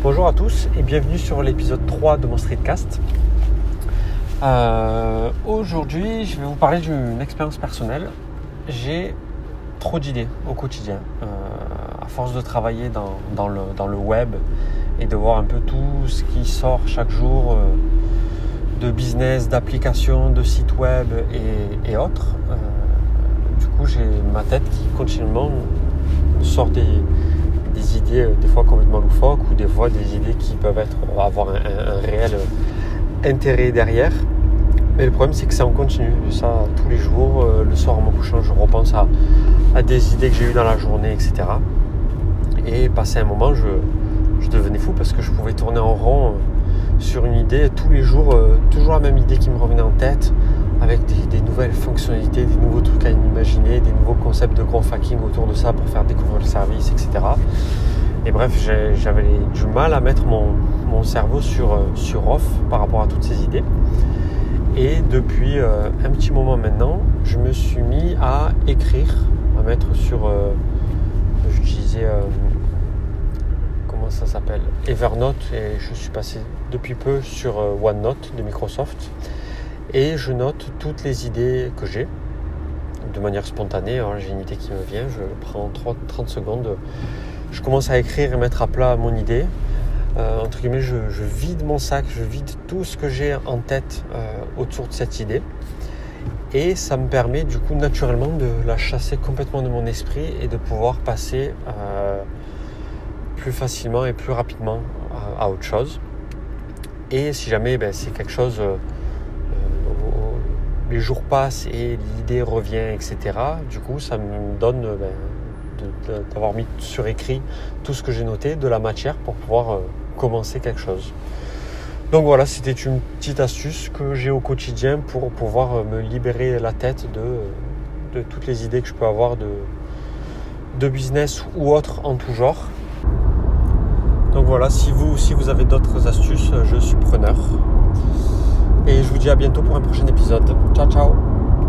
Bonjour à tous et bienvenue sur l'épisode 3 de mon streetcast. Euh, Aujourd'hui, je vais vous parler d'une expérience personnelle. J'ai trop d'idées au quotidien. Euh, à force de travailler dans, le, web et de voir un peu tout ce qui sort chaque jour euh, de business, d'applications, de sites web et, et autres, du coup, j'ai ma tête qui continuellement sort des, des idées euh, des fois complètement loufoques ou des fois des idées qui peuvent être, avoir un, réel intérêt derrière. Mais le problème, c'est que ça en continue. Ça, tous les jours, euh, le soir en me couchant, je repense à, à des idées que j'ai eues dans la journée, etc. Et passé un moment, je, devenais fou parce que je pouvais tourner en rond euh, sur une idée tous les jours, euh, toujours la même idée qui me revenait en tête, avec des, nouvelles fonctionnalités, des nouveaux trucs à imaginer, des nouveaux concepts de grand hacking autour de ça pour faire découvrir le service, etc. Et bref, j'avais du mal à mettre mon, cerveau sur, sur off par rapport à toutes ces idées. Et depuis euh, un petit moment maintenant, je me suis mis à écrire, à mettre sur, euh, j'utilisais, euh, comment ça s'appelle, Evernote, et je suis passé depuis peu sur OneNote de Microsoft. Et je note toutes les idées que j'ai de manière spontanée. Alors j'ai une idée qui me vient, je prends 30, 30 secondes, je commence à écrire et mettre à plat mon idée. Euh, entre guillemets, je, vide mon sac, je vide tout ce que j'ai en tête euh, autour de cette idée. Et ça me permet du coup naturellement de la chasser complètement de mon esprit et de pouvoir passer euh, plus facilement et plus rapidement à, autre chose. Et si jamais ben, c'est quelque chose, les jours passent et l'idée revient, etc., du coup ça me donne ben, d'avoir mis sur écrit tout ce que j'ai noté, de la matière pour pouvoir euh, commencer quelque chose. Donc voilà, c'était une petite astuce que j'ai au quotidien pour pouvoir me libérer la tête de, toutes les idées que je peux avoir de, de business ou autres en tout genre. Donc voilà, si vous, si vous avez d'autres astuces, je suis preneur. Et je vous dis à bientôt pour un prochain épisode. Ciao ciao